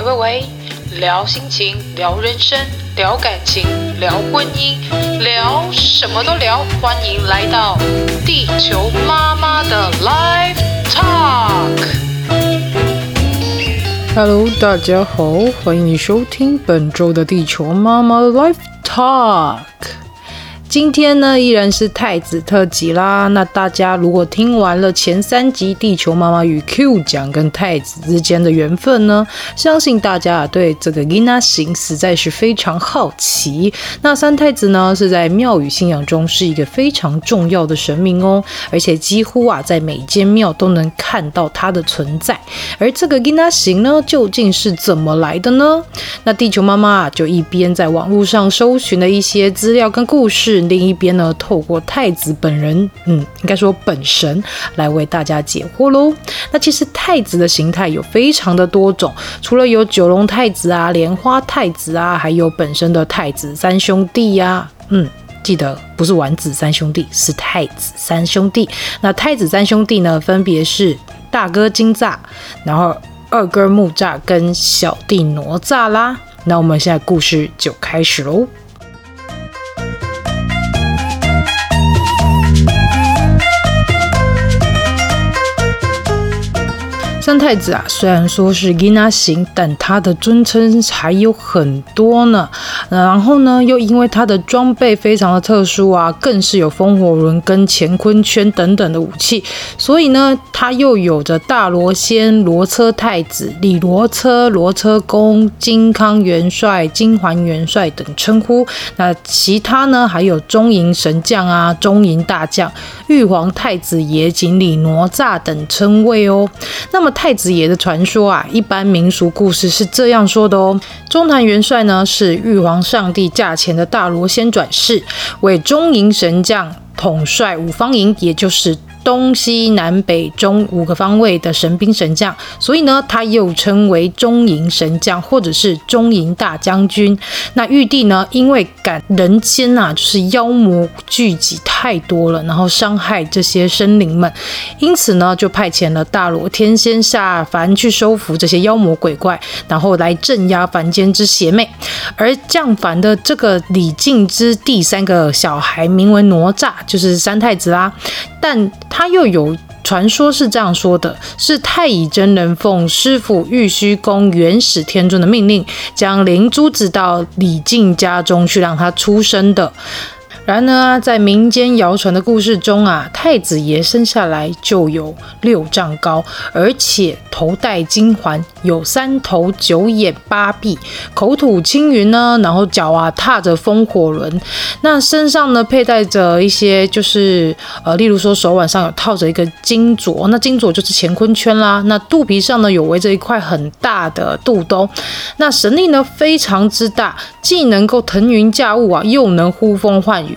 喂喂喂，聊心情，聊人生，聊感情，聊婚姻，聊什么都聊。欢迎来到地球妈妈的 Live Talk。Hello，大家好，欢迎你收听本周的地球妈妈 Live Talk。今天呢，依然是太子特辑啦。那大家如果听完了前三集《地球妈妈与 Q 奖》跟太子之间的缘分呢，相信大家啊对这个 Gina 型实在是非常好奇。那三太子呢，是在庙宇信仰中是一个非常重要的神明哦，而且几乎啊在每间庙都能看到它的存在。而这个 Gina 型呢，究竟是怎么来的呢？那地球妈妈就一边在网络上搜寻了一些资料跟故事。另一边呢，透过太子本人，嗯，应该说本神来为大家解惑喽。那其实太子的形态有非常的多种，除了有九龙太子啊、莲花太子啊，还有本身的太子三兄弟呀、嗯，记得不是丸子三兄弟，是太子三兄弟。那太子三兄弟呢，分别是大哥金吒，然后二哥木吒跟小弟哪吒啦。那我们现在故事就开始喽。三太子啊，虽然说是囡仔型，但他的尊称还有很多呢。然后呢，又因为他的装备非常的特殊啊，更是有风火轮跟乾坤圈等等的武器，所以呢，他又有着大罗仙、罗车太子、李罗车、罗车公、金康元帅、金环元帅等称呼。那其他呢，还有中营神将啊、中营大将、玉皇太子爷、锦鲤哪吒等称谓哦。那么太子爷的传说啊，一般民俗故事是这样说的哦。中坛元帅呢，是玉皇上帝驾前的大罗仙转世，为中营神将，统帅五方营，也就是。东西南北中五个方位的神兵神将，所以呢，他又称为中营神将，或者是中营大将军。那玉帝呢，因为赶人间呐，就是妖魔聚集太多了，然后伤害这些生灵们，因此呢，就派遣了大罗天仙下凡去收服这些妖魔鬼怪，然后来镇压凡间之邪魅。而降凡的这个李靖之第三个小孩，名为哪吒，就是三太子啦。但他又有传说是这样说的：是太乙真人奉师傅玉虚宫元始天尊的命令，将灵珠子到李靖家中去让他出生的。然而啊，在民间谣传的故事中啊，太子爷生下来就有六丈高，而且头戴金环，有三头九眼八臂，口吐青云呢，然后脚啊踏着风火轮，那身上呢佩戴着一些就是呃，例如说手腕上有套着一个金镯，那金镯就是乾坤圈啦，那肚皮上呢有围着一块很大的肚兜，那神力呢非常之大，既能够腾云驾雾啊，又能呼风唤雨。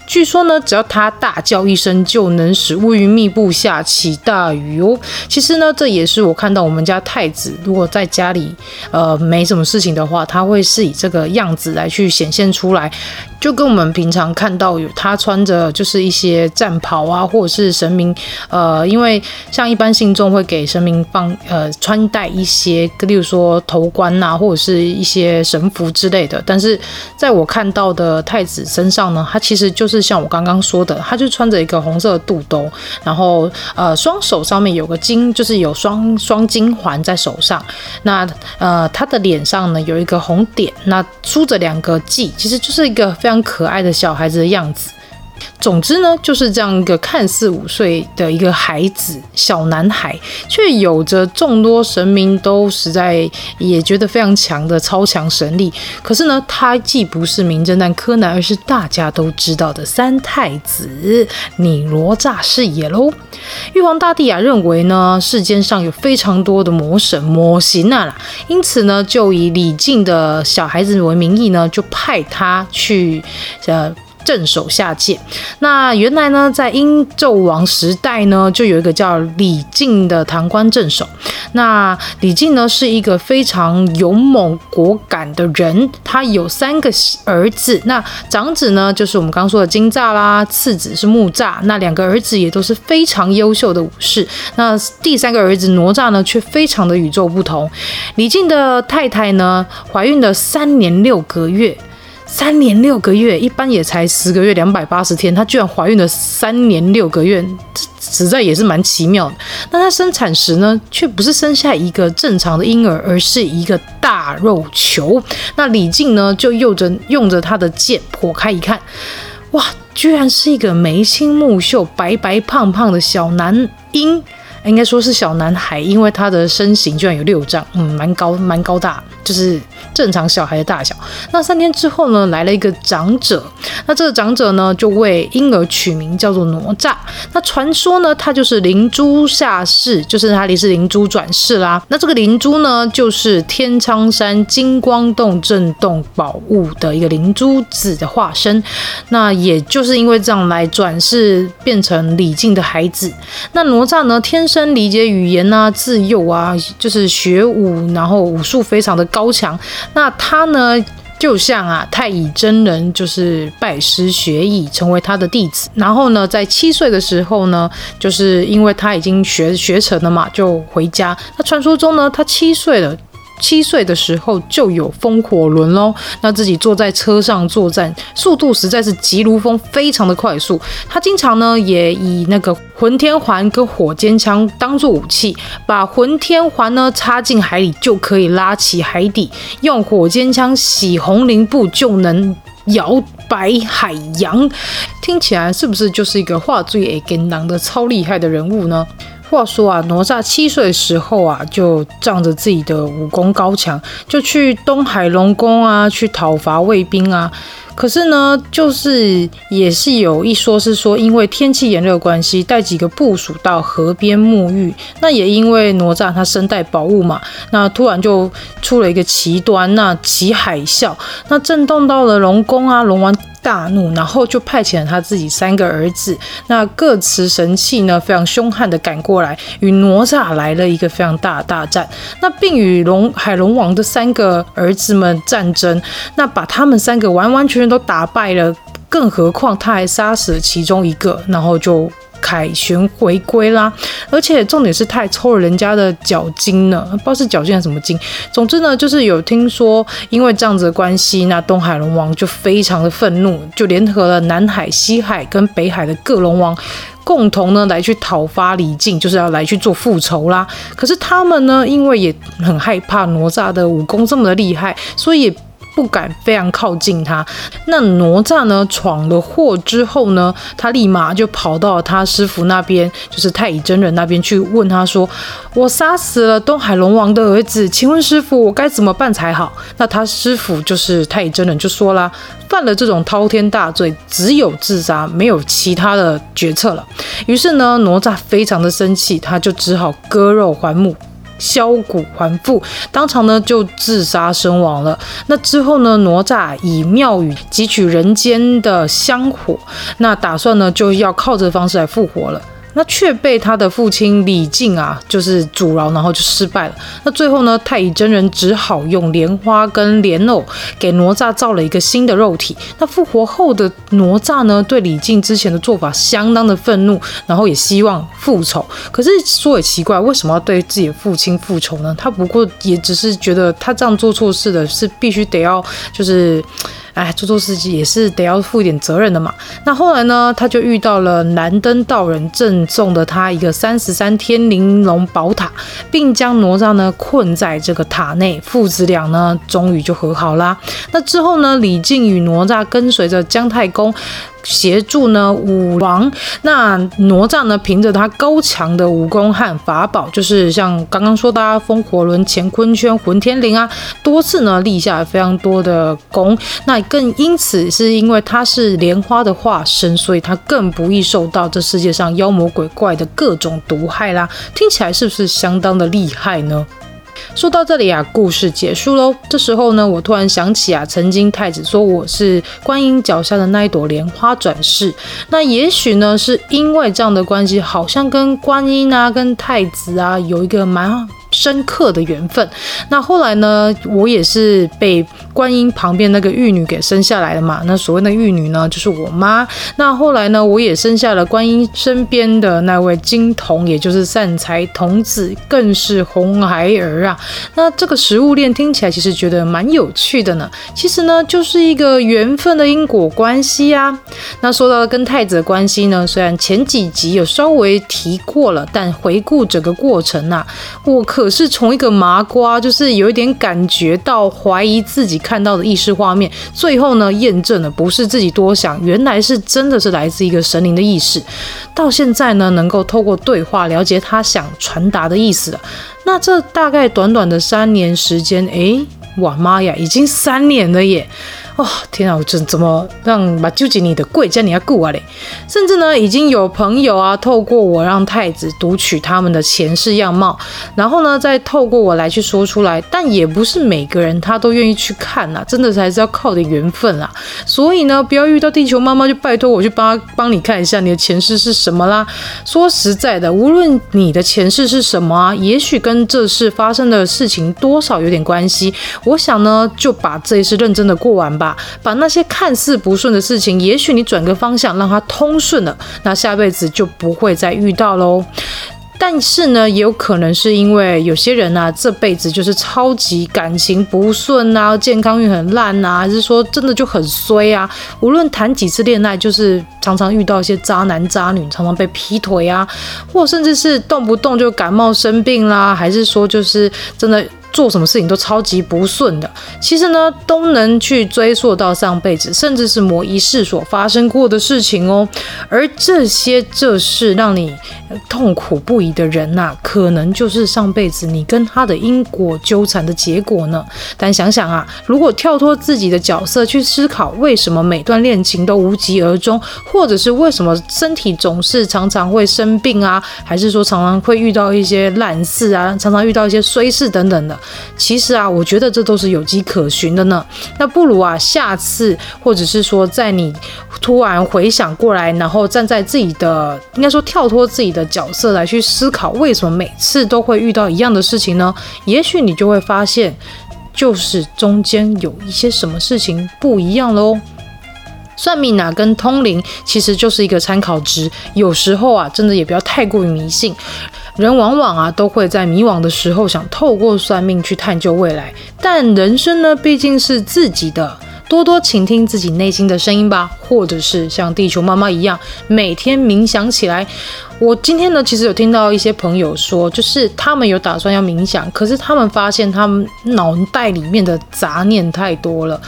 据说呢，只要他大叫一声，就能使乌云密布，下起大雨哦。其实呢，这也是我看到我们家太子，如果在家里呃没什么事情的话，他会是以这个样子来去显现出来。就跟我们平常看到有他穿着就是一些战袍啊，或者是神明，呃，因为像一般信众会给神明放呃穿戴一些，例如说头冠呐、啊，或者是一些神符之类的。但是在我看到的太子身上呢，他其实就是像我刚刚说的，他就穿着一个红色的肚兜，然后呃双手上面有个金，就是有双双金环在手上。那呃他的脸上呢有一个红点，那梳着两个髻，其实就是一个非常。可爱的小孩子的样子。总之呢，就是这样一个看似五岁的一个孩子，小男孩，却有着众多神明都实在也觉得非常强的超强神力。可是呢，他既不是名侦探柯南，而是大家都知道的三太子，你哪吒是也喽。玉皇大帝啊，认为呢，世间上有非常多的魔神魔形啊啦，因此呢，就以李靖的小孩子为名义呢，就派他去呃。镇守下界。那原来呢，在殷纣王时代呢，就有一个叫李靖的唐官镇守。那李靖呢，是一个非常勇猛果敢的人，他有三个儿子。那长子呢，就是我们刚说的金吒啦，次子是木吒。那两个儿子也都是非常优秀的武士。那第三个儿子哪吒呢，却非常的与众不同。李靖的太太呢，怀孕了三年六个月。三年六个月，一般也才十个月两百八十天，她居然怀孕了三年六个月，这实在也是蛮奇妙的。那她生产时呢，却不是生下一个正常的婴儿，而是一个大肉球。那李靖呢，就用着用着他的剑剖开一看，哇，居然是一个眉清目秀、白白胖胖的小男婴。应该说是小男孩，因为他的身形居然有六丈，嗯，蛮高，蛮高大，就是正常小孩的大小。那三天之后呢，来了一个长者，那这个长者呢，就为婴儿取名叫做哪吒。那传说呢，他就是灵珠下世，就是他是灵珠转世啦。那这个灵珠呢，就是天苍山金光洞镇洞宝物的一个灵珠子的化身。那也就是因为这样来转世变成李靖的孩子。那哪吒呢，天生理解语言啊，自幼啊，就是学武，然后武术非常的高强。那他呢，就像啊太乙真人，就是拜师学艺，成为他的弟子。然后呢，在七岁的时候呢，就是因为他已经学学成了嘛，就回家。那传说中呢，他七岁了。七岁的时候就有风火轮喽，那自己坐在车上作战，速度实在是急如风，非常的快速。他经常呢也以那个混天环跟火尖枪当做武器，把混天环呢插进海里就可以拉起海底，用火尖枪洗红綾布就能摇摆海洋。听起来是不是就是一个话最会跟人的超厉害的人物呢？话说啊，哪吒七岁的时候啊，就仗着自己的武功高强，就去东海龙宫啊，去讨伐卫兵啊。可是呢，就是也是有一说是说，因为天气炎热关系，带几个部属到河边沐浴。那也因为哪吒他身带宝物嘛，那突然就出了一个奇端，那起海啸，那震动到了龙宫啊，龙王。大怒，然后就派遣了他自己三个儿子，那各持神器呢，非常凶悍的赶过来，与哪吒来了一个非常大的大战。那并与龙海龙王的三个儿子们战争，那把他们三个完完全全都打败了，更何况他还杀死了其中一个，然后就。凯旋回归啦，而且重点是他还抽了人家的脚筋呢，不知道是脚筋还是什么筋。总之呢，就是有听说，因为这样子的关系，那东海龙王就非常的愤怒，就联合了南海、西海跟北海的各龙王，共同呢来去讨伐李靖，就是要来去做复仇啦。可是他们呢，因为也很害怕哪吒的武功这么的厉害，所以也。不敢非常靠近他。那哪吒呢，闯了祸之后呢，他立马就跑到他师傅那边，就是太乙真人那边去问他说：“我杀死了东海龙王的儿子，请问师傅，我该怎么办才好？”那他师傅就是太乙真人就说啦：“犯了这种滔天大罪，只有自杀，没有其他的决策了。”于是呢，哪吒非常的生气，他就只好割肉还母。削骨还父，当场呢就自杀身亡了。那之后呢，哪吒以庙宇汲取人间的香火，那打算呢就要靠这方式来复活了。那却被他的父亲李靖啊，就是阻挠，然后就失败了。那最后呢，太乙真人只好用莲花跟莲藕给哪吒造了一个新的肉体。那复活后的哪吒呢，对李靖之前的做法相当的愤怒，然后也希望复仇。可是说也奇怪，为什么要对自己的父亲复仇呢？他不过也只是觉得他这样做错事的是必须得要就是。哎，做错事情也是得要负一点责任的嘛。那后来呢，他就遇到了蓝灯道人赠送的他一个三十三天玲珑宝塔，并将哪吒呢困在这个塔内。父子俩呢，终于就和好啦。那之后呢，李靖与哪吒跟随着姜太公。协助呢武王，那哪吒呢凭着他高强的武功和法宝，就是像刚刚说的啊，风火轮、乾坤圈、混天绫啊，多次呢立下了非常多的功。那更因此是因为他是莲花的化身，所以他更不易受到这世界上妖魔鬼怪的各种毒害啦。听起来是不是相当的厉害呢？说到这里啊，故事结束喽。这时候呢，我突然想起啊，曾经太子说我是观音脚下的那一朵莲花转世。那也许呢，是因为这样的关系，好像跟观音啊、跟太子啊有一个蛮深刻的缘分。那后来呢，我也是被观音旁边那个玉女给生下来了嘛。那所谓的玉女呢，就是我妈。那后来呢，我也生下了观音身边的那位金童，也就是善财童子，更是红孩儿啊。那这个食物链听起来其实觉得蛮有趣的呢。其实呢，就是一个缘分的因果关系啊。那说到跟太子的关系呢，虽然前几集有稍微提过了，但回顾整个过程啊，我可是从一个麻瓜，就是有一点感觉到怀疑自己看到的意识画面，最后呢，验证了不是自己多想，原来是真的是来自一个神灵的意识。到现在呢，能够透过对话了解他想传达的意思了。那这大概短短的三年时间，诶，哇妈呀，已经三年了耶！哦，天啊，我这怎么让把纠结你的贵家你要顾啊嘞？甚至呢，已经有朋友啊，透过我让太子读取他们的前世样貌，然后呢，再透过我来去说出来。但也不是每个人他都愿意去看呐，真的还是要靠点缘分啦。所以呢，不要遇到地球妈妈就拜托我去帮帮你看一下你的前世是什么啦。说实在的，无论你的前世是什么啊，也许跟这世发生的事情多少有点关系。我想呢，就把这一世认真的过完吧。把那些看似不顺的事情，也许你转个方向，让它通顺了，那下辈子就不会再遇到喽。但是呢，也有可能是因为有些人啊，这辈子就是超级感情不顺啊，健康运很烂啊，还是说真的就很衰啊？无论谈几次恋爱，就是常常遇到一些渣男渣女，常常被劈腿啊，或甚至是动不动就感冒生病啦，还是说就是真的。做什么事情都超级不顺的，其实呢，都能去追溯到上辈子，甚至是某一世所发生过的事情哦。而这些这是让你痛苦不已的人呐、可能就是上辈子你跟他的因果纠缠的结果呢。但想想啊，如果跳脱自己的角色去思考，为什么每段恋情都无疾而终，或者是为什么身体总是常常会生病啊，还是说常常会遇到一些烂事啊，常常遇到一些衰事等等的。其实啊，我觉得这都是有迹可循的呢。那不如啊，下次或者是说，在你突然回想过来，然后站在自己的，应该说跳脱自己的角色来去思考，为什么每次都会遇到一样的事情呢？也许你就会发现，就是中间有一些什么事情不一样喽。算命啊，跟通灵其实就是一个参考值，有时候啊，真的也不要太过于迷信。人往往啊都会在迷惘的时候想透过算命去探究未来，但人生呢毕竟是自己的，多多倾听自己内心的声音吧，或者是像地球妈妈一样每天冥想起来。我今天呢其实有听到一些朋友说，就是他们有打算要冥想，可是他们发现他们脑袋里面的杂念太多了。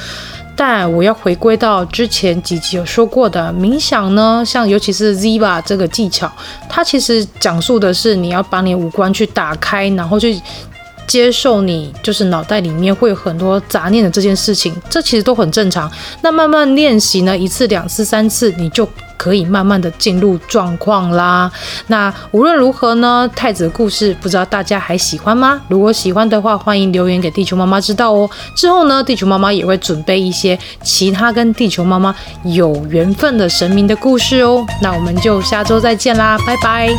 但我要回归到之前几集有说过的冥想呢，像尤其是 Ziva 这个技巧，它其实讲述的是你要把你五官去打开，然后去接受你就是脑袋里面会有很多杂念的这件事情，这其实都很正常。那慢慢练习呢，一次、两次、三次，你就。可以慢慢的进入状况啦。那无论如何呢，太子的故事不知道大家还喜欢吗？如果喜欢的话，欢迎留言给地球妈妈知道哦。之后呢，地球妈妈也会准备一些其他跟地球妈妈有缘分的神明的故事哦。那我们就下周再见啦，拜拜。